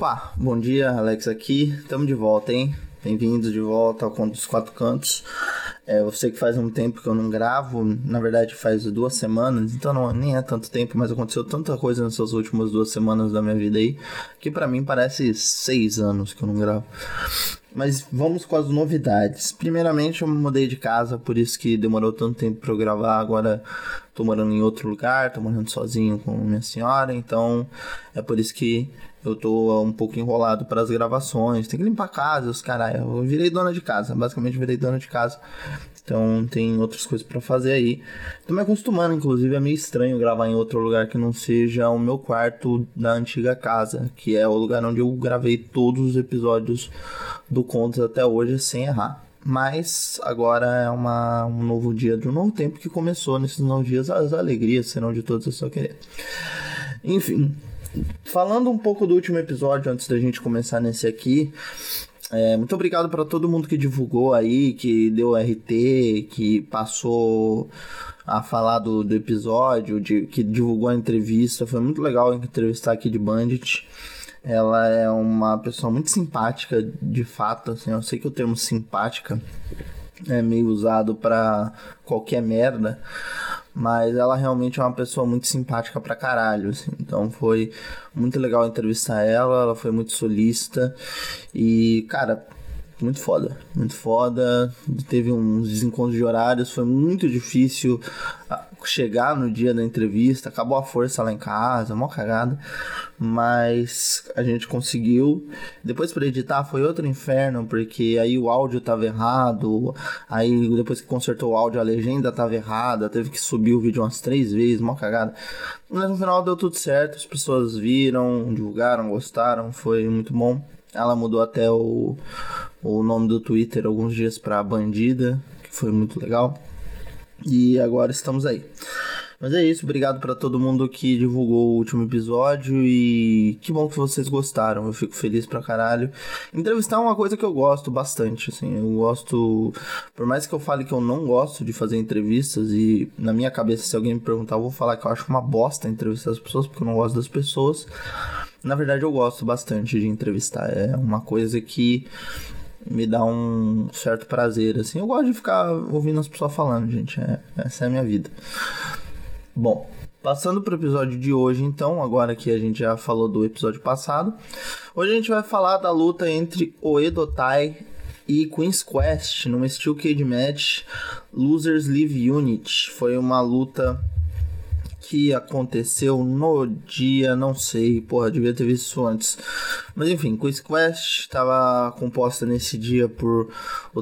Opa, bom dia, Alex aqui. Estamos de volta, hein? Bem-vindos de volta ao Conto dos Quatro Cantos. É, eu sei que faz um tempo que eu não gravo, na verdade faz duas semanas, então não, nem é tanto tempo, mas aconteceu tanta coisa nessas últimas duas semanas da minha vida aí, que para mim parece seis anos que eu não gravo. Mas vamos com as novidades. Primeiramente, eu me mudei de casa, por isso que demorou tanto tempo para eu gravar. Agora tô morando em outro lugar, tô morando sozinho com minha senhora, então é por isso que eu tô um pouco enrolado para as gravações. Tem que limpar a casa, os caralho. Eu virei dona de casa, basicamente virei dona de casa. Então tem outras coisas para fazer aí. Tô me acostumando, inclusive é meio estranho gravar em outro lugar que não seja o meu quarto da antiga casa, que é o lugar onde eu gravei todos os episódios do Contos até hoje sem errar. Mas agora é uma, um novo dia de um novo tempo que começou nesses novos dias. As alegrias serão de todos, eu só querer. Enfim, falando um pouco do último episódio, antes da gente começar nesse aqui, é, muito obrigado para todo mundo que divulgou aí, que deu RT, que passou a falar do, do episódio, de, que divulgou a entrevista. Foi muito legal entrevistar aqui de Bandit. Ela é uma pessoa muito simpática, de fato, assim, eu sei que o termo simpática é meio usado para qualquer merda, mas ela realmente é uma pessoa muito simpática pra caralho, assim. Então foi muito legal entrevistar ela, ela foi muito solista e, cara, muito foda, muito foda. Teve uns desencontros de horários, foi muito difícil chegar no dia da entrevista. Acabou a força lá em casa, mó cagada. Mas a gente conseguiu. Depois para editar foi outro inferno, porque aí o áudio tava errado. Aí depois que consertou o áudio, a legenda tava errada. Teve que subir o vídeo umas três vezes, mó cagada. Mas no final deu tudo certo, as pessoas viram, divulgaram, gostaram, foi muito bom. Ela mudou até o, o nome do Twitter alguns dias para Bandida, que foi muito legal. E agora estamos aí. Mas é isso, obrigado para todo mundo que divulgou o último episódio e que bom que vocês gostaram, eu fico feliz pra caralho. Entrevistar é uma coisa que eu gosto bastante, assim, eu gosto, por mais que eu fale que eu não gosto de fazer entrevistas e na minha cabeça se alguém me perguntar, eu vou falar que eu acho uma bosta entrevistar as pessoas porque eu não gosto das pessoas. Na verdade, eu gosto bastante de entrevistar. É uma coisa que me dá um certo prazer, assim. Eu gosto de ficar ouvindo as pessoas falando, gente. É, essa é a minha vida. Bom, passando para o episódio de hoje, então, agora que a gente já falou do episódio passado, hoje a gente vai falar da luta entre Oedotai e Queen's Quest numa Steel Cage Match Losers Leave Unit. Foi uma luta que aconteceu no dia, não sei, porra, devia ter visto isso antes. Mas enfim, Quiz Quest estava composta nesse dia por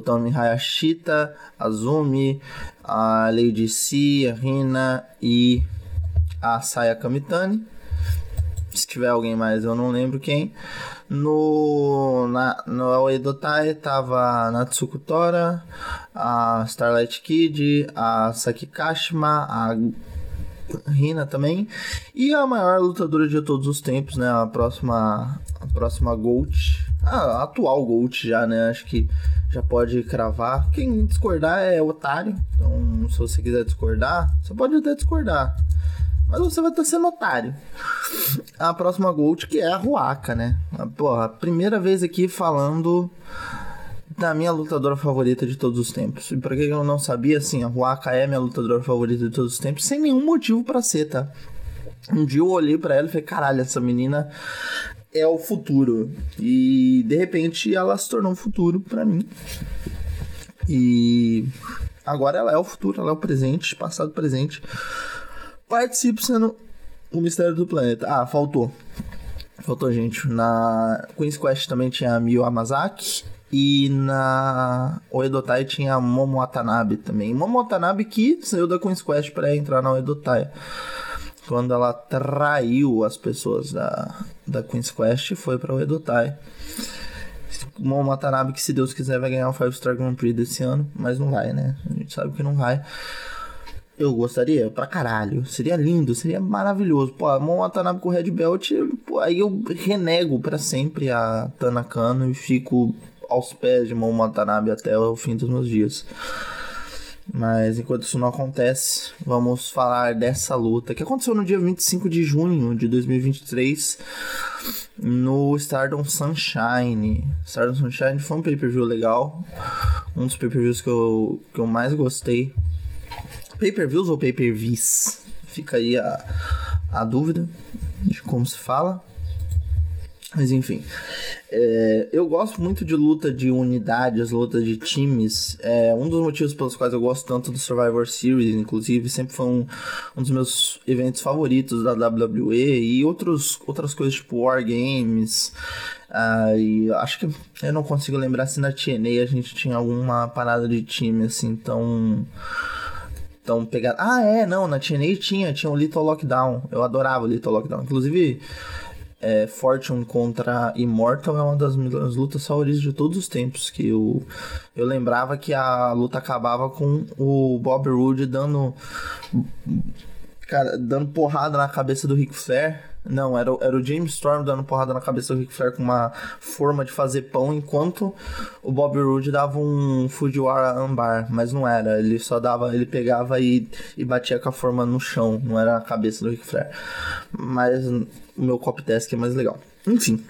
Tommy Hayashita, Azumi, a Lady C, a Rina e a Saya Kamitani. Se tiver alguém mais, eu não lembro quem. No, na, no Edotai tava a Natsuko Tora, a Starlight Kid, a Saki Kashima, a Rina também. E a maior lutadora de todos os tempos, né? A próxima, a próxima Gold. A atual Gold já, né? Acho que já pode cravar. Quem discordar é otário. Então, se você quiser discordar, você pode até discordar. Mas você vai estar sendo otário. A próxima Gold, que é a Ruaka, né? Porra, primeira vez aqui falando da minha lutadora favorita de todos os tempos. E pra quem eu não sabia, assim, a Huaka é minha lutadora favorita de todos os tempos, sem nenhum motivo para ser, tá? Um dia eu olhei para ela e falei, caralho, essa menina é o futuro. E de repente ela se tornou um futuro para mim. E agora ela é o futuro, ela é o presente, passado presente. Participe sendo o mistério do planeta. Ah, faltou. Faltou gente. Na Queen's Quest também tinha a Mio Amazaki e na Oedotai tinha a Momo Watanabe também. Momo Watanabe que saiu da Queen's Quest para entrar na Oedotai. Quando ela traiu as pessoas da, da Queen's Quest, foi para Oedotai. Momo Watanabe que se Deus quiser vai ganhar o Five Star Grand Prix desse ano, mas não vai, né? A gente sabe que não vai. Eu gostaria pra caralho. Seria lindo, seria maravilhoso. Pô, a Momo Watanabe com Red Belt, pô, aí eu renego para sempre a Tanakano e fico aos pés de Momo Watanabe até o fim dos meus dias. Mas enquanto isso não acontece, vamos falar dessa luta que aconteceu no dia 25 de junho de 2023 no Stardom Sunshine. Stardom Sunshine foi um pay-per-view legal, um dos pay-per-views que eu, que eu mais gostei. Pay-per-views ou pay-per-views? Fica aí a, a dúvida de como se fala. Mas enfim, é, eu gosto muito de luta de unidades, luta de times. É, um dos motivos pelos quais eu gosto tanto do Survivor Series, inclusive, sempre foi um, um dos meus eventos favoritos da WWE e outros, outras coisas tipo War Games. Ah, e acho que eu não consigo lembrar se na TNA a gente tinha alguma parada de time assim tão tão pegada. Ah, é, não, na TNA tinha, tinha o Little Lockdown. Eu adorava o Little Lockdown. Inclusive, é, Fortune contra Immortal é uma das lutas favoritas de todos os tempos. Que eu, eu lembrava que a luta acabava com o Bob Roode dando. Cara, dando porrada na cabeça do Ric Flair. Não, era, era o James Storm dando porrada na cabeça do Ric Flair com uma forma de fazer pão, enquanto o Bob Roode dava um Fujiwara Ambar, mas não era. Ele só dava, ele pegava e, e batia com a forma no chão, não era a cabeça do Ric Flair. Mas o meu cop desk é mais legal. Enfim.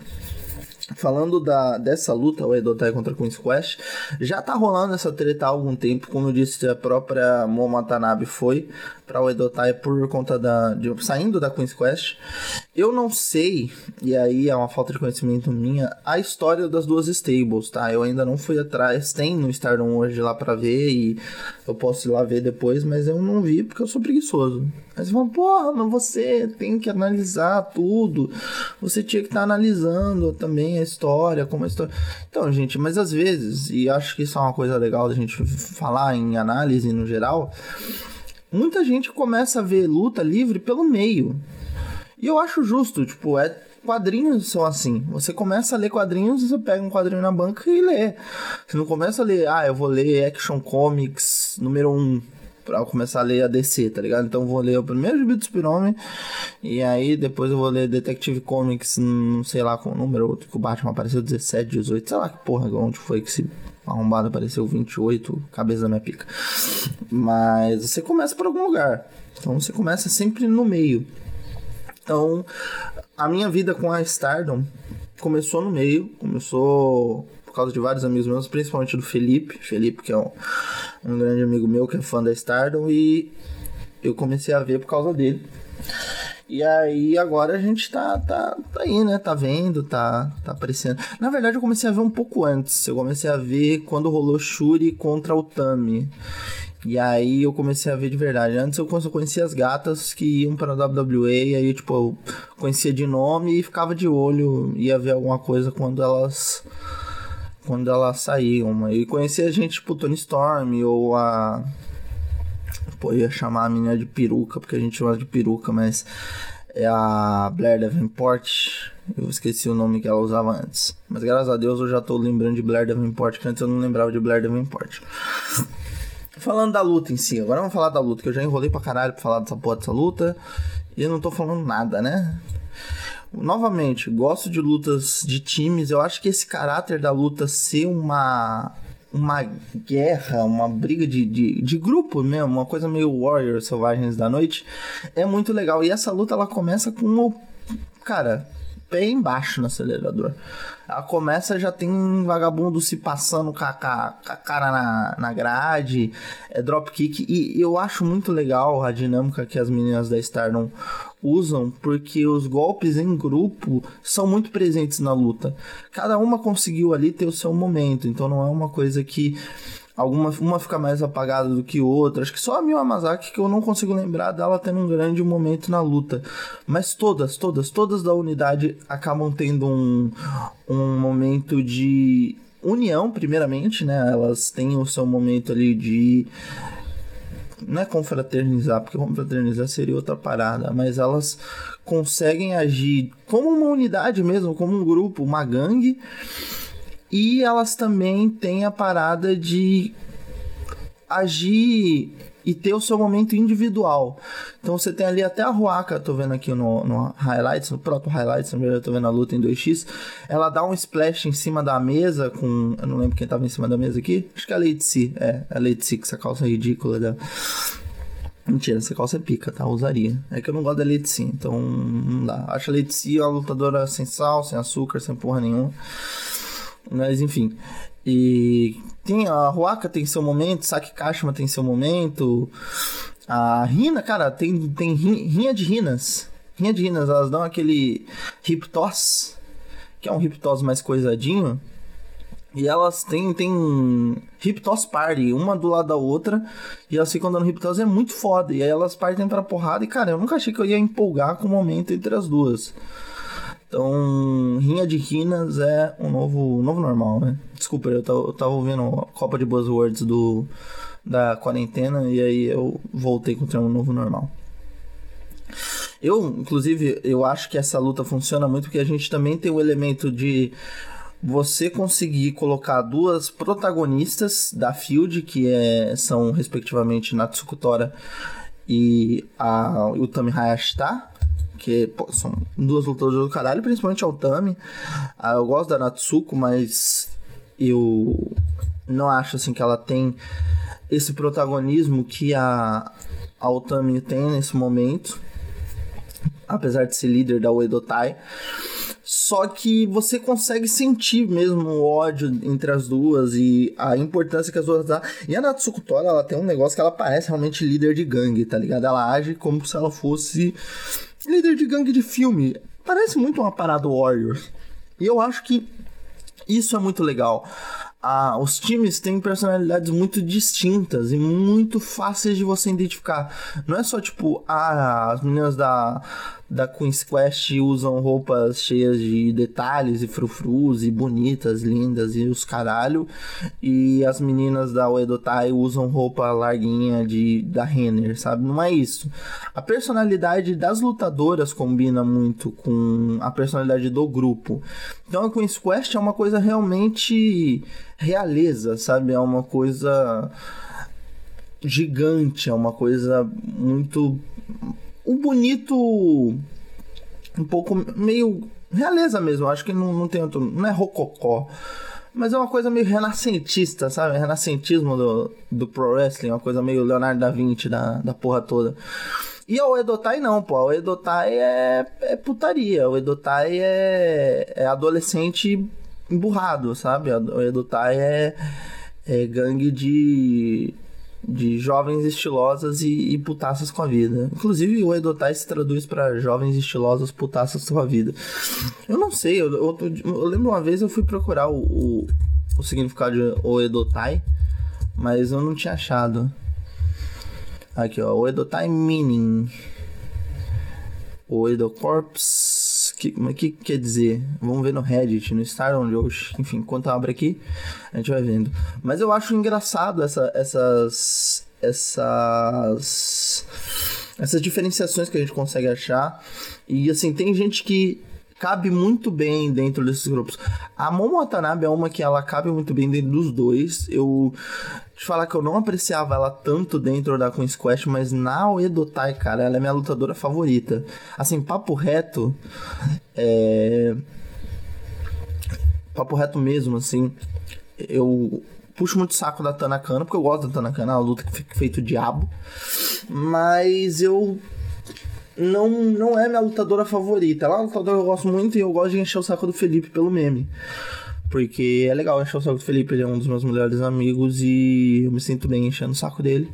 Falando da, dessa luta, o Edotai contra Queen's Quest, já tá rolando essa treta há algum tempo, como eu disse, a própria Momotanabe foi para o Edotai por conta da de, saindo da Queen's Quest. Eu não sei, e aí é uma falta de conhecimento minha, a história das duas stables, tá? Eu ainda não fui atrás, tem no Stardom hoje lá para ver e eu posso ir lá ver depois, mas eu não vi porque eu sou preguiçoso. Você fala, porra, mas você tem que analisar tudo. Você tinha que estar tá analisando também a história, como a história. Então, gente, mas às vezes, e acho que isso é uma coisa legal da gente falar em análise no geral, muita gente começa a ver luta livre pelo meio. E eu acho justo, tipo, é quadrinhos são assim. Você começa a ler quadrinhos, você pega um quadrinho na banca e lê. Você não começa a ler, ah, eu vou ler Action Comics número 1 pra começar a ler a DC, tá ligado? Então vou ler o primeiro gibi do Super-Homem e aí depois eu vou ler Detective Comics, não sei lá qual número, que o Batman apareceu 17, 18, sei lá que porra, onde foi que se arrombado apareceu 28, cabeça da minha pica. Mas você começa por algum lugar. Então você começa sempre no meio. Então, a minha vida com a Stardom começou no meio, começou por causa de vários amigos meus, principalmente do Felipe, Felipe que é um, um grande amigo meu que é fã da Stardom e eu comecei a ver por causa dele. E aí agora a gente tá, tá, tá aí, né? Tá vendo, tá, tá aparecendo. Na verdade, eu comecei a ver um pouco antes. Eu comecei a ver quando rolou Shuri contra o Tami. E aí eu comecei a ver de verdade. Antes eu conhecia as gatas que iam pra WWE, e aí tipo, eu conhecia de nome e ficava de olho, ia ver alguma coisa quando elas quando elas saíam. E conhecia gente tipo Tony Storm ou a Pô, ia chamar a menina de peruca, porque a gente chama de peruca, mas é a Blair Davenport. Eu esqueci o nome que ela usava antes. Mas graças a Deus eu já tô lembrando de Blair Davenport, que antes eu não lembrava de Blair Davenport. Falando da luta em si, agora vamos falar da luta, que eu já enrolei pra caralho pra falar dessa porra dessa luta. E eu não tô falando nada, né? Novamente, gosto de lutas de times. Eu acho que esse caráter da luta ser uma uma guerra, uma briga de, de, de grupo mesmo, uma coisa meio Warrior Selvagens da Noite, é muito legal. E essa luta ela começa com o. Cara, pé embaixo no acelerador. Ela começa, já tem um vagabundo se passando com a, com a cara na, na grade, é dropkick. E eu acho muito legal a dinâmica que as meninas da Stardom usam, porque os golpes em grupo são muito presentes na luta. Cada uma conseguiu ali ter o seu momento, então não é uma coisa que Alguma uma fica mais apagada do que outra. Acho que só a Mio Amazaki que eu não consigo lembrar dela tendo um grande momento na luta. Mas todas, todas, todas da unidade acabam tendo um, um momento de união, primeiramente, né? Elas têm o seu momento ali de não é confraternizar, porque confraternizar seria outra parada, mas elas conseguem agir como uma unidade mesmo, como um grupo, uma gangue e elas também têm a parada de agir e ter o seu momento individual. Então você tem ali até a Ruaka, tô vendo aqui no, no highlights, no próprio highlights, eu tô vendo a luta em 2x, ela dá um splash em cima da mesa com, eu não lembro quem tava em cima da mesa aqui, acho que é a Lady C, é, a C com essa calça ridícula da Mentira, essa calça é pica, tá? Usaria. É que eu não gosto da Lady então não dá. Acho a Lady uma lutadora sem sal, sem açúcar, sem porra nenhuma. Mas enfim. E tem a Ruaka tem seu momento, Saki Kashima tem seu momento. A Rina, cara, tem, tem rinha de rinas. Rinha de rinas, elas dão aquele hip toss, que é um hip toss mais coisadinho. E elas têm, têm hip toss party, uma do lado da outra, e elas ficam dando hip toss, é muito foda. E aí elas partem pra porrada, e cara, eu nunca achei que eu ia empolgar com o momento entre as duas. Então, rinha de rinas é um novo, novo normal, né? Desculpa, eu tava, eu tava ouvindo a Copa de Buzzwords do, da quarentena e aí eu voltei com o termo novo normal. Eu, inclusive, eu acho que essa luta funciona muito porque a gente também tem o elemento de você conseguir colocar duas protagonistas da Field, que é, são respectivamente Natsuko Tora e a Utami Hayashita, que pô, são duas lutadoras do caralho, principalmente a Utami. Ah, eu gosto da Natsuko, mas eu não acho assim que ela tem esse protagonismo que a, a Utami tem nesse momento, apesar de ser líder da Uedotai. Só que você consegue sentir mesmo o ódio entre as duas e a importância que as duas dão. E a Natsuko Tora, ela tem um negócio que ela parece realmente líder de gangue, tá ligado? Ela age como se ela fosse líder de gangue de filme. Parece muito uma parada Warrior. E eu acho que isso é muito legal. Ah, os times têm personalidades muito distintas e muito fáceis de você identificar. Não é só tipo, ah, as meninas da da Queen's Quest usam roupas cheias de detalhes e frufrus e bonitas, lindas e os caralho. E as meninas da Uedotai usam roupa larguinha de da Renner, sabe? Não é isso. A personalidade das lutadoras combina muito com a personalidade do grupo. Então a Queen's Quest é uma coisa realmente realeza, sabe? É uma coisa gigante, é uma coisa muito o bonito um pouco meio realeza mesmo. Acho que não, não tem outro. Não é rococó. Mas é uma coisa meio renascentista, sabe? Renascentismo do, do pro wrestling, uma coisa meio Leonardo da Vinci da, da porra toda. E o Edotai não, pô. O Edotai é, é putaria. O Edotai é, é adolescente emburrado, sabe? O Edotai é, é gangue de de jovens estilosas e, e, putaças com a vida. Inclusive, o Edotai se traduz para jovens estilosas putaças com a vida. Eu não sei, eu, eu, eu lembro uma vez eu fui procurar o, o, o significado de o Edotai, mas eu não tinha achado. Aqui, ó, o Edotai Meaning. O Edocorps que, mas que quer dizer? Vamos ver no Reddit, no Star onde hoje. Enfim, enquanto abre aqui, a gente vai vendo. Mas eu acho engraçado essa, essas. Essas. Essas diferenciações que a gente consegue achar. E assim, tem gente que cabe muito bem dentro desses grupos. A Momo Watanabe é uma que ela cabe muito bem dentro dos dois. Eu te falar que eu não apreciava ela tanto dentro da Queen's Quest, mas na Oedotai, cara, ela é minha lutadora favorita. Assim, papo reto, é... Papo reto mesmo, assim, eu puxo muito saco da Tanakana, porque eu gosto da Tanakana, uma luta que fica feito diabo. Mas eu não, não é minha lutadora favorita. Ela é uma lutadora que eu gosto muito e eu gosto de encher o saco do Felipe pelo meme. Porque é legal encher o saco do Felipe, ele é um dos meus melhores amigos e eu me sinto bem enchendo o saco dele.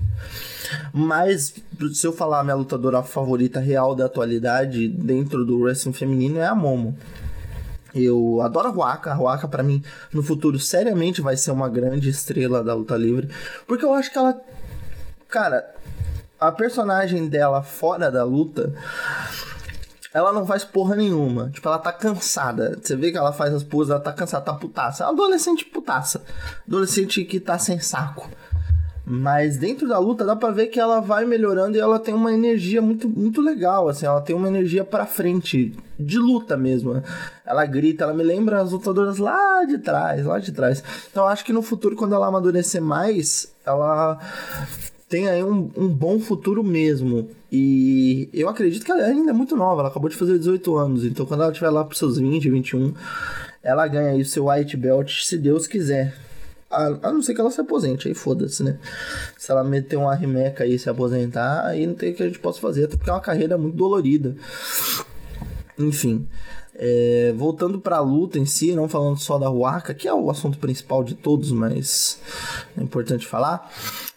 Mas, se eu falar minha lutadora favorita real da atualidade dentro do wrestling feminino é a Momo. Eu adoro a Ruaka. A Ruaka, pra mim, no futuro, seriamente vai ser uma grande estrela da luta livre. Porque eu acho que ela. Cara, a personagem dela fora da luta, ela não faz porra nenhuma. Tipo, ela tá cansada. Você vê que ela faz as poses, ela tá cansada, tá putaça. Adolescente putaça. Adolescente que tá sem saco. Mas dentro da luta dá pra ver que ela vai melhorando e ela tem uma energia muito, muito legal, assim, ela tem uma energia pra frente, de luta mesmo. Ela grita, ela me lembra as lutadoras lá de trás, lá de trás. Então acho que no futuro, quando ela amadurecer mais, ela tem aí um, um bom futuro mesmo. E eu acredito que ela ainda é muito nova, ela acabou de fazer 18 anos, então quando ela estiver lá pros seus 20, 21, ela ganha aí o seu white belt, se Deus quiser. A, não ser que ela se aposente, aí foda-se, né? Se ela meter uma rimeca aí e se aposentar, aí não tem o que a gente possa fazer, até porque é uma carreira muito dolorida. Enfim. É, voltando para a luta em si, não falando só da Huaca, que é o assunto principal de todos, mas é importante falar.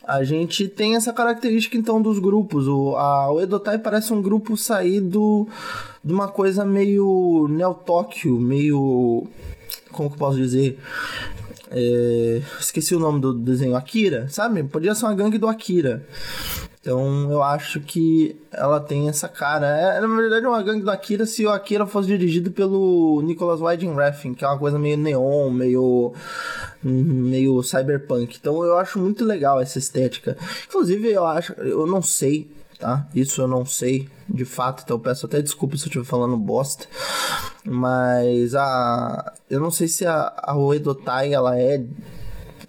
A gente tem essa característica então dos grupos. O, a, o Edotai parece um grupo saído de uma coisa meio Neo Tóquio, meio. Como que eu posso dizer? É, esqueci o nome do desenho, Akira, sabe? Podia ser uma gangue do Akira. Então eu acho que ela tem essa cara. É, na verdade, é uma gangue do Akira se o Akira fosse dirigido pelo Nicholas Winding Refn, que é uma coisa meio neon, meio. meio cyberpunk. Então eu acho muito legal essa estética. Inclusive, eu acho. Eu não sei, tá? Isso eu não sei de fato, então eu peço até desculpa se eu estiver falando bosta. Mas a. Eu não sei se a, a Uedotai ela é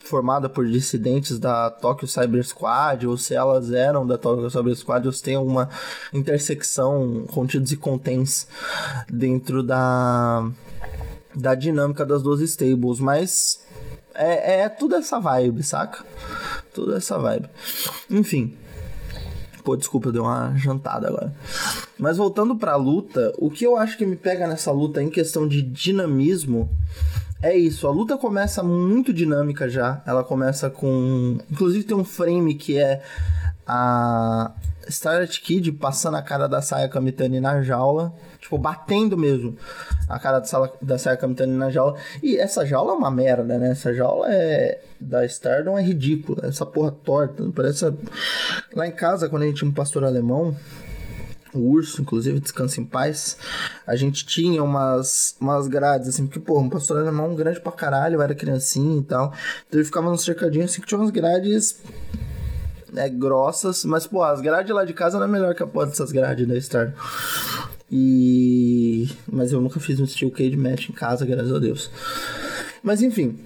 formada por dissidentes da Tokyo Cyber Squad, ou se elas eram da Tokyo Cyber Squad, ou se tem alguma intersecção, contidos e contents dentro da, da dinâmica das duas stables, mas é, é tudo essa vibe, saca? Tudo essa vibe. Enfim. Pô, desculpa, eu dei uma jantada agora. Mas voltando pra luta, o que eu acho que me pega nessa luta em questão de dinamismo é isso, a luta começa muito dinâmica já. Ela começa com. Inclusive tem um frame que é a Starlight Kid passando a cara da Saya Kamitani na jaula. Tipo, batendo mesmo a cara da Saya Kamitani na jaula. E essa jaula é uma merda, né? Essa jaula é. Da Stardom é ridícula. Essa porra torta. Parece. Lá em casa, quando a gente tinha um pastor alemão o urso, inclusive, descansa em paz. A gente tinha umas, umas grades, assim, porque, pô, um pastor alemão grande pra caralho, era criancinha e tal. Então ele ficava num cercadinho assim que tinha umas grades né, grossas, mas, pô, as grades lá de casa não é melhor que a porra dessas grades da Star. E. Mas eu nunca fiz um steel cage match em casa, graças a Deus. Mas enfim,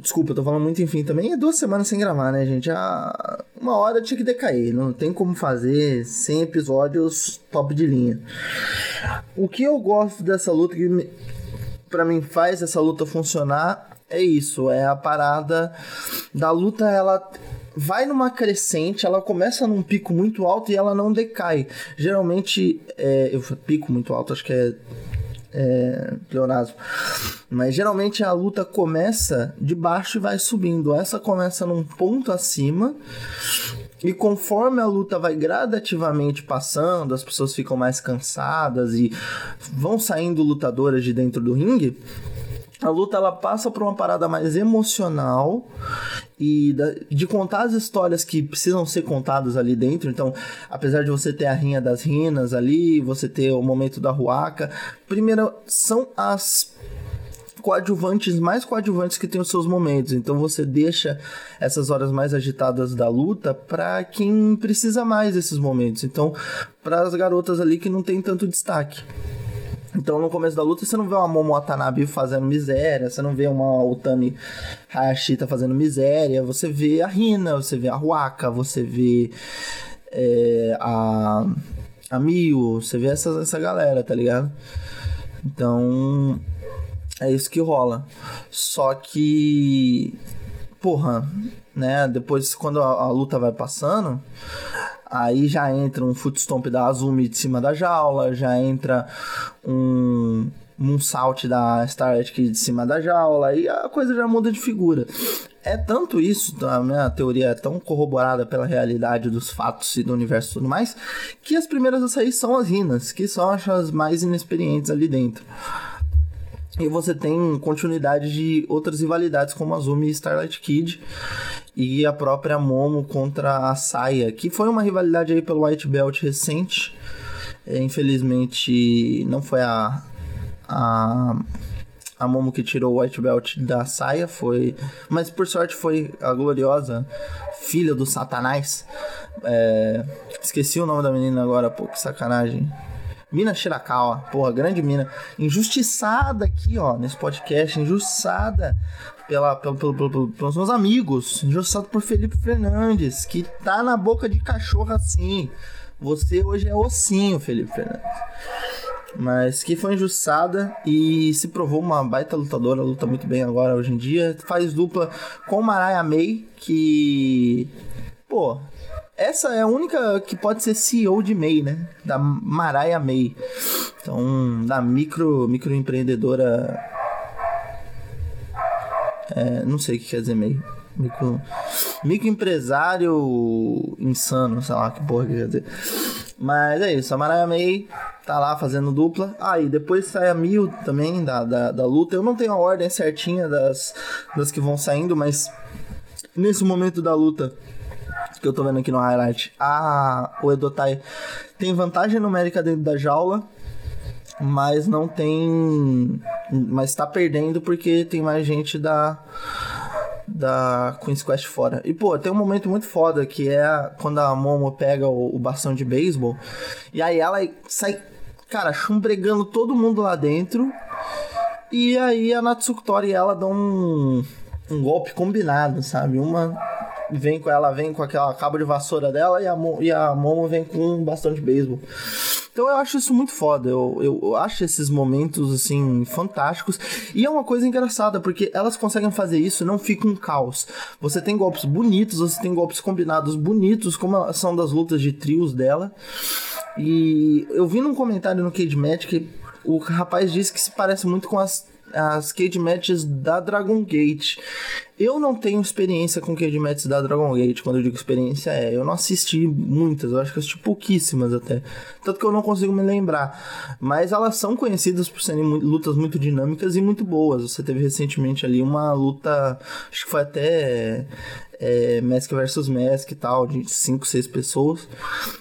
Desculpa, eu tô falando muito enfim também. É duas semanas sem gravar, né, gente? Ah, uma hora tinha que decair. Não tem como fazer 100 episódios top de linha. O que eu gosto dessa luta, que para mim faz essa luta funcionar, é isso. É a parada da luta, ela vai numa crescente, ela começa num pico muito alto e ela não decai. Geralmente, é, eu pico muito alto, acho que é é, pleonasmo. Mas geralmente a luta começa de baixo e vai subindo. Essa começa num ponto acima. E conforme a luta vai gradativamente passando, as pessoas ficam mais cansadas e vão saindo lutadoras de dentro do ringue, a luta ela passa por uma parada mais emocional e de contar as histórias que precisam ser contadas ali dentro. Então, apesar de você ter a rinha das rinas ali, você ter o momento da ruaca, primeiro são as coadjuvantes, mais coadjuvantes que tem os seus momentos. Então você deixa essas horas mais agitadas da luta para quem precisa mais desses momentos. Então, para as garotas ali que não tem tanto destaque. Então, no começo da luta, você não vê uma Momo Watanabe fazendo miséria, você não vê uma Utami Hayashita fazendo miséria, você vê a Rina, você vê a Ruaka, você vê é, a, a Mio, você vê essa, essa galera, tá ligado? Então, é isso que rola. Só que, porra, né, depois quando a, a luta vai passando, Aí já entra um footstomp da Azumi de cima da jaula, já entra um moonsault da Starlight Kid de cima da jaula, e a coisa já muda de figura. É tanto isso, a minha teoria é tão corroborada pela realidade dos fatos e do universo e tudo mais, que as primeiras a sair são as rinas, que são as mais inexperientes ali dentro. E você tem continuidade de outras rivalidades como Azumi e Starlight Kid e a própria Momo contra a Saia, que foi uma rivalidade aí pelo White Belt recente. É, infelizmente não foi a, a a Momo que tirou o White Belt da saia foi, mas por sorte foi a gloriosa filha do Satanás. É, esqueci o nome da menina agora, pô, que sacanagem. Mina Shirakawa, porra, grande mina. Injustiçada aqui, ó, nesse podcast, injustiçada pela, pelo, pelo, pelo, pelos meus amigos, injustiçado por Felipe Fernandes, que tá na boca de cachorro assim. Você hoje é ossinho, Felipe Fernandes. Mas que foi injustiçada e se provou uma baita lutadora, luta muito bem agora hoje em dia. Faz dupla com Mariah May, que. Pô, essa é a única que pode ser CEO de May, né? Da Mariah May. Então, da micro, microempreendedora. É, não sei o que quer dizer May. Micro, microempresário insano, sei lá que porra que quer dizer. Mas é isso, a Mariah May tá lá fazendo dupla. Aí ah, depois sai a Mil também da, da, da, luta. Eu não tenho a ordem certinha das, das que vão saindo, mas nesse momento da luta que eu tô vendo aqui no highlight, a, o Edotai tem vantagem numérica dentro da jaula, mas não tem. Mas tá perdendo porque tem mais gente da da Queen's Quest fora. E, pô, tem um momento muito foda que é quando a Momo pega o, o bastão de beisebol e aí ela sai, cara, chumbregando todo mundo lá dentro. E aí a Natsuko Tori e ela dão um, um golpe combinado, sabe? Uma vem com ela, vem com aquela cabo de vassoura dela e a, e a Momo vem com um bastão de beisebol. Então eu acho isso muito foda. Eu, eu, eu, acho esses momentos, assim, fantásticos. E é uma coisa engraçada, porque elas conseguem fazer isso não fica um caos. Você tem golpes bonitos, você tem golpes combinados bonitos, como são das lutas de trios dela. E eu vi num comentário no Cage Match que o rapaz disse que se parece muito com as as cage matches da Dragon Gate. Eu não tenho experiência com cage matches da Dragon Gate, quando eu digo experiência é, eu não assisti muitas, eu acho que assisti pouquíssimas até. Tanto que eu não consigo me lembrar. Mas elas são conhecidas por serem lutas muito dinâmicas e muito boas. Você teve recentemente ali uma luta, acho que foi até é, Mask versus Mask e tal, de 5, 6 pessoas.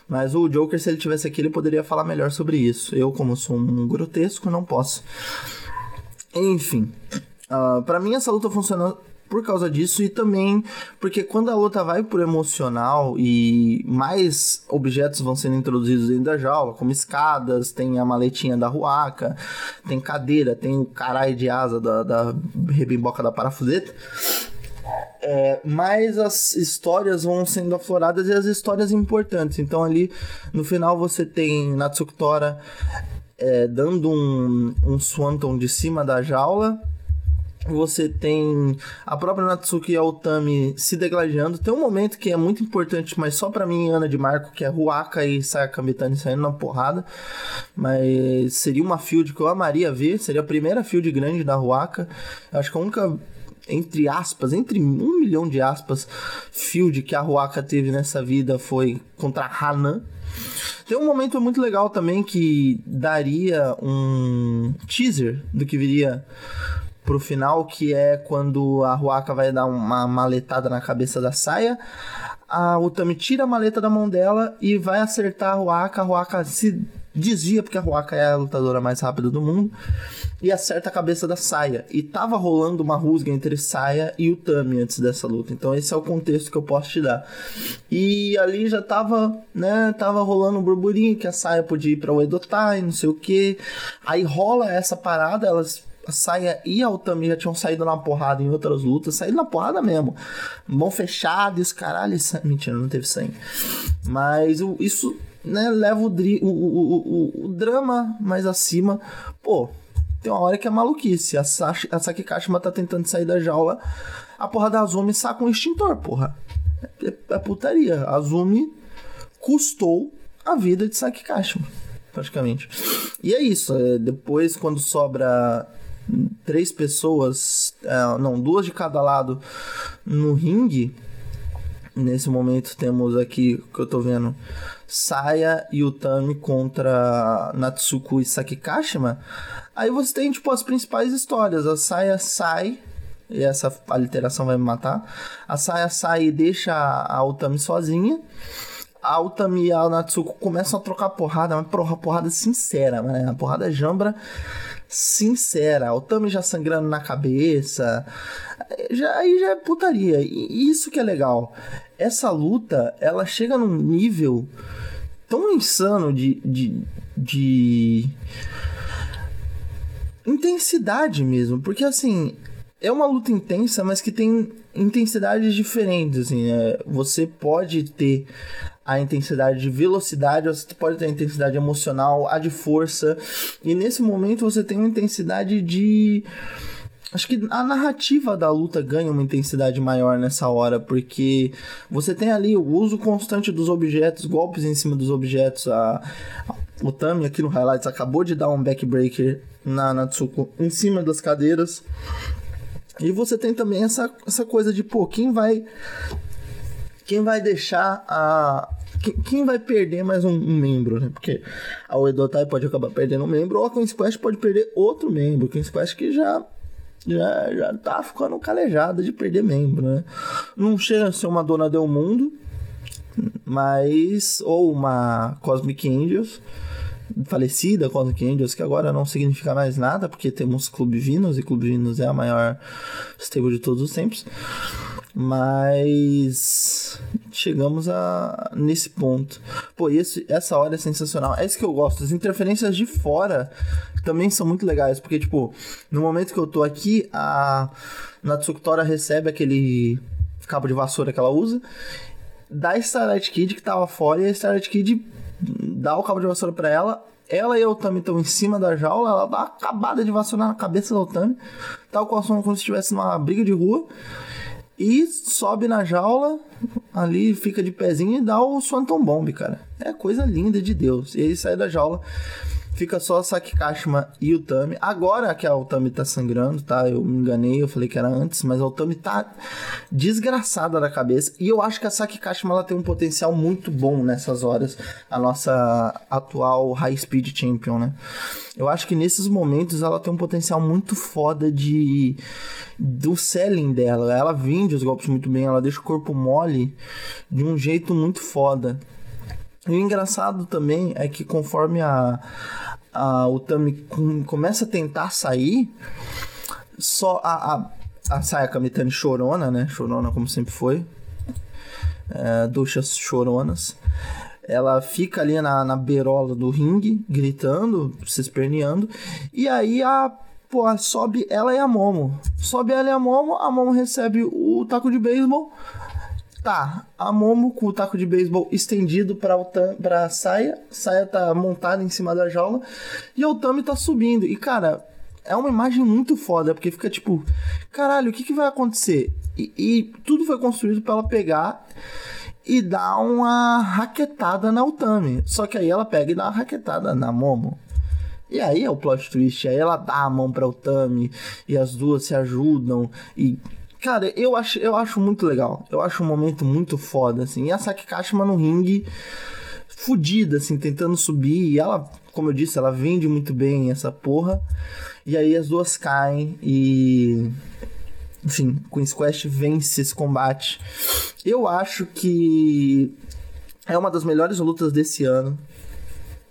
Mas o Joker, se ele tivesse aqui, ele poderia falar melhor sobre isso. Eu, como sou um grotesco, não posso. Enfim, uh, para mim essa luta funcionou por causa disso e também porque quando a luta vai pro emocional e mais objetos vão sendo introduzidos dentro da jaula, como escadas, tem a maletinha da ruaca, tem cadeira, tem o caralho de asa da, da rebimboca da parafuseta. É, mas as histórias vão sendo afloradas e as histórias importantes. Então ali no final você tem Natsuko Tora é, dando um, um Swanton de cima da jaula. Você tem a própria Natsuki Otami se degladiando. Tem um momento que é muito importante, mas só para mim, Ana de Marco, que é Ruaka e Sayaka Mitani saindo na porrada. Mas seria uma field que eu amaria ver. Seria a primeira field grande da Ruaka. Acho que a única entre aspas, entre um milhão de aspas, field que a Ruaka teve nessa vida foi contra Hanan. Tem um momento muito legal também que daria um teaser do que viria pro final, que é quando a Ruaka vai dar uma maletada na cabeça da saia. A Utami tira a maleta da mão dela e vai acertar a Ruaka. A Ruaka se desvia, porque a Ruaka é a lutadora mais rápida do mundo, e acerta a cabeça da Saia. E tava rolando uma rusga entre Saia e o Tami antes dessa luta. Então esse é o contexto que eu posso te dar. E ali já tava, né, tava rolando um burburinho que a Saia podia ir pra Uedotai, não sei o que. Aí rola essa parada, elas a Saia e a Utami já tinham saído na porrada em outras lutas, saído na porrada mesmo. Mão fechada e os caralho. Mentira, não teve sangue. Mas isso né, leva o, o, o, o, drama mais acima. Pô, tem uma hora que é maluquice. A, a Saki Kashima tá tentando sair da jaula. A porra da Azumi saca um extintor, porra. É, é putaria. A Azumi custou a vida de Saki Kashima, praticamente. E é isso. É, depois, quando sobra três pessoas, é, não, duas de cada lado no ringue. Nesse momento temos aqui que eu tô vendo Saya e Utami contra Natsuko e Sakikashima. Aí você tem, tipo, as principais histórias. A Saya sai, e essa aliteração vai me matar. A Saya sai e deixa a Utami sozinha. A Utami e a Natsuko começam a trocar porrada, porra, porrada sincera, né? A porrada jambra sincera. A Utami já sangrando na cabeça. Já, aí já é putaria. E isso que é legal. Essa luta, ela chega num nível tão insano de, de, de intensidade mesmo, porque assim, é uma luta intensa, mas que tem intensidades diferentes, assim, é, você pode ter a intensidade de velocidade, você pode ter a intensidade emocional, a de força, e nesse momento você tem uma intensidade de acho que a narrativa da luta ganha uma intensidade maior nessa hora, porque você tem ali o uso constante dos objetos, golpes em cima dos objetos. A, o Tami aqui no Highlights acabou de dar um backbreaker na Natsuko em cima das cadeiras. E você tem também essa, essa coisa de, pô, quem vai. Quem vai deixar a. Quem, vai perder mais um, um, membro, né? Porque a Oedotai pode acabar perdendo um membro, ou a Queen's Quest pode perder outro membro. Queen's Quest que já já, já tá ficando calejada de perder membro, né? Não chega a ser uma dona do mundo, mas. ou uma Cosmic Angels, falecida Cosmic Angels, que agora não significa mais nada, porque temos Clube Vinus, e Clube Vinus é a maior stable de todos os tempos. Mas chegamos a nesse ponto. Pô, esse, essa hora é sensacional. É isso que eu gosto. As interferências de fora também são muito legais, porque tipo, no momento que eu tô aqui, a Natsuko Tora recebe aquele cabo de vassoura que ela usa da Starlight Kid que tava fora e a Starlight Kid dá o cabo de vassoura para ela. Ela e a Otami estão em cima da jaula, ela dá uma acabada de vassoura na cabeça da Otami, tal qual como se estivesse numa briga de rua. E sobe na jaula, ali fica de pezinho e dá o Swanton Bomb, cara. É coisa linda de Deus. E aí sai da jaula fica só a Sakikashima e o Tami. Agora que a Utami tá sangrando, tá? Eu me enganei, eu falei que era antes, mas a Utami tá desgraçada da cabeça. E eu acho que a Sakikashima ela tem um potencial muito bom nessas horas. A nossa atual High Speed Champion, né? Eu acho que nesses momentos ela tem um potencial muito foda de do selling dela. Ela vende os golpes muito bem, ela deixa o corpo mole de um jeito muito foda. E o engraçado também é que conforme a, a, o Tami começa a tentar sair, só a, a, a Sayaka Mitani chorona, né? Chorona como sempre foi. É, duchas choronas. Ela fica ali na, na beirola do ringue, gritando, se esperneando. E aí a sobe ela e a Momo. Sobe ela e a Momo, a Momo recebe o taco de beisebol Tá, a Momo com o taco de beisebol estendido pra, Otami, pra saia. Saia tá montada em cima da jaula. E a Otami tá subindo. E, cara, é uma imagem muito foda, porque fica tipo, caralho, o que, que vai acontecer? E, e tudo foi construído para ela pegar e dar uma raquetada na Utami. Só que aí ela pega e dá uma raquetada na Momo. E aí é o plot twist, aí ela dá a mão pra Utami e as duas se ajudam e Cara, eu acho, eu acho muito legal. Eu acho um momento muito foda, assim. E a Saki Kashima no ringue, fodida, assim, tentando subir. E ela, como eu disse, ela vende muito bem essa porra. E aí as duas caem e. Enfim, Queen's Quest vence esse combate. Eu acho que é uma das melhores lutas desse ano.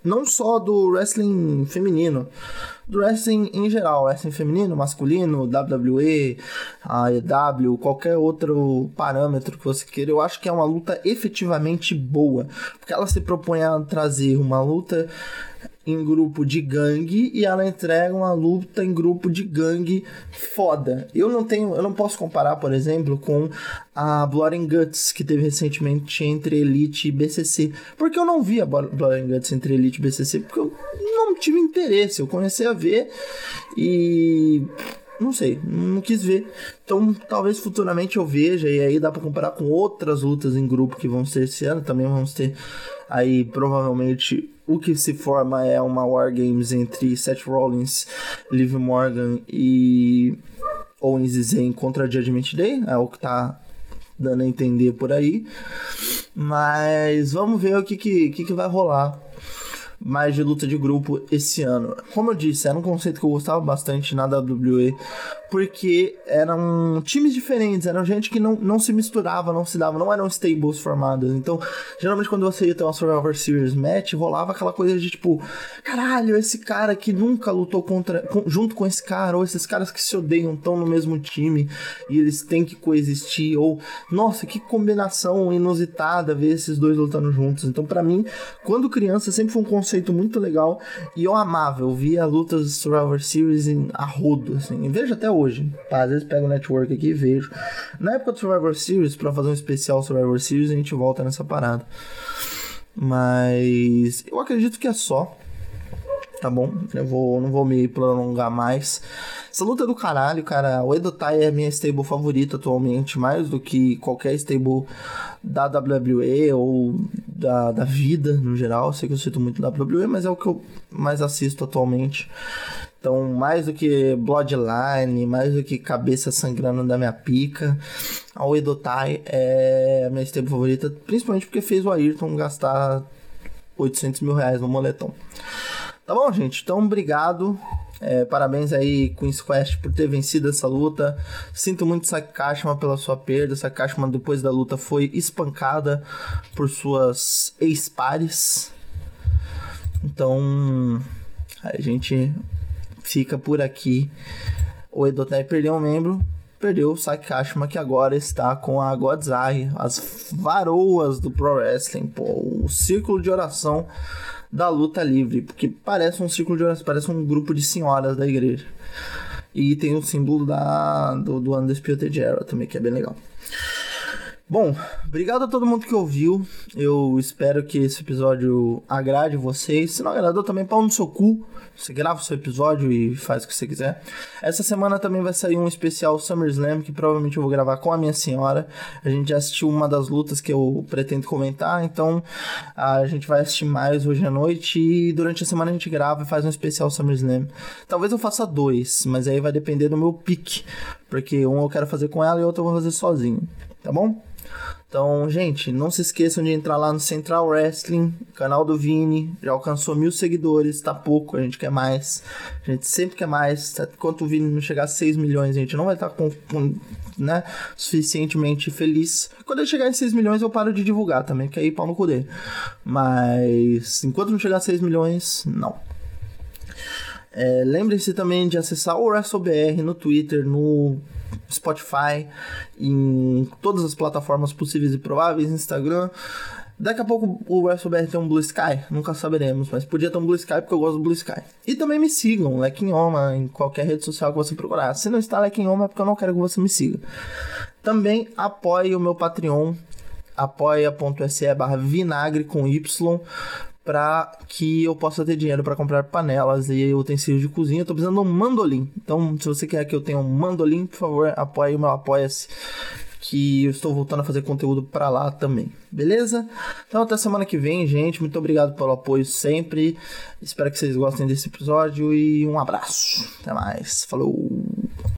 Não só do wrestling feminino, do wrestling em geral, wrestling feminino, masculino, WWE, AEW, qualquer outro parâmetro que você queira, eu acho que é uma luta efetivamente boa, porque ela se propõe a trazer uma luta em grupo de gangue e ela entrega uma luta em grupo de gangue foda. Eu não tenho, eu não posso comparar, por exemplo, com a Blood and Guts que teve recentemente entre Elite e BCC, porque eu não vi a Blood and Guts entre Elite e BCC, porque eu não tive interesse. Eu comecei a ver e não sei, não quis ver. Então, talvez futuramente eu veja e aí dá para comparar com outras lutas em grupo que vão ser esse ano. Também vamos ter aí provavelmente o que se forma é uma War Games entre Seth Rollins, Liv Morgan e Owens e Zayn contra Judgment Day, é o que tá dando a entender por aí. Mas vamos ver o que, que, que, que vai rolar mais de luta de grupo esse ano. Como eu disse, era um conceito que eu gostava bastante na WWE, porque eram times diferentes, eram gente que não, não se misturava, não se dava, não eram stables formadas. Então, geralmente quando você ia ter uma Survivor Series match, rolava aquela coisa de tipo, caralho, esse cara que nunca lutou contra com, junto com esse cara, ou esses caras que se odeiam estão no mesmo time e eles têm que coexistir, ou nossa, que combinação inusitada ver esses dois lutando juntos. Então, para mim, quando criança, sempre foi um conceito muito legal e eu amava, eu via lutas Survivor Series em arrodo, assim, vejo até hoje hoje. Tá? Às vezes pego o network aqui e vejo. Na época do Survivor Series, pra fazer um especial Survivor Series, a gente volta nessa parada. Mas eu acredito que é só. Tá bom? Eu vou, não vou me prolongar mais. Essa luta é do caralho, cara. O Edotai é a minha stable favorita atualmente, mais do que qualquer stable da WWE ou da, da vida no geral. Eu sei que eu cito muito WWE, mas é o que eu mais assisto atualmente. Então, mais do que Bloodline, mais do que cabeça sangrando da minha pica, a Edotai é a minha stable favorita, principalmente porque fez o Ayrton gastar 800 mil reais no moletom. Tá bom, gente? Então, obrigado. É, parabéns aí, Queen's Quest, por ter vencido essa luta. Sinto muito Sakashima pela sua perda. Sakashima, depois da luta, foi espancada por suas ex-pares. Então, a gente fica por aqui. O Edotai perdeu um membro, perdeu o Sakashima, que agora está com a Godzai, as varoas do Pro Wrestling, pô, o círculo de oração da luta livre, porque parece um círculo de oração, parece um grupo de senhoras da igreja. E tem o símbolo da, do, do Undisputed Era também, que é bem legal. Bom, obrigado a todo mundo que ouviu. Eu espero que esse episódio agrade vocês. Se não agradou, também pau no seu cu. Você grava o seu episódio e faz o que você quiser. Essa semana também vai sair um especial SummerSlam que provavelmente eu vou gravar com a minha senhora. A gente já assistiu uma das lutas que eu pretendo comentar, então a gente vai assistir mais hoje à noite e durante a semana a gente grava e faz um especial SummerSlam. Talvez eu faça dois, mas aí vai depender do meu pique, porque um eu quero fazer com ela e outro eu vou fazer sozinho, tá bom? Então, gente, não se esqueçam de entrar lá no Central Wrestling, canal do Vini. Já alcançou mil seguidores, tá pouco, a gente quer mais. A gente sempre quer mais. Enquanto o Vini não chegar a 6 milhões, a gente não vai estar com, com né, suficientemente feliz. Quando ele chegar em 6 milhões, eu paro de divulgar também, que aí pau no cu dele. Mas enquanto não chegar a 6 milhões, não. É, Lembre-se também de acessar o WrestleBR no Twitter, no Spotify, em todas as plataformas possíveis e prováveis, Instagram. Daqui a pouco o WrestleBR tem um Blue Sky, nunca saberemos, mas podia ter um Blue Sky porque eu gosto do Blue Sky. E também me sigam, Lequinhoma, em qualquer rede social que você procurar. Se não está Lequinhoma é porque eu não quero que você me siga. Também apoie o meu Patreon, apoia.se barra vinagre com Y para que eu possa ter dinheiro para comprar panelas e utensílios de cozinha. Eu tô precisando de um mandolim. Então, se você quer que eu tenha um mandolim, por favor, apoie o meu apoia-se que eu estou voltando a fazer conteúdo para lá também. Beleza? Então até semana que vem, gente. Muito obrigado pelo apoio sempre. Espero que vocês gostem desse episódio e um abraço. Até mais. Falou.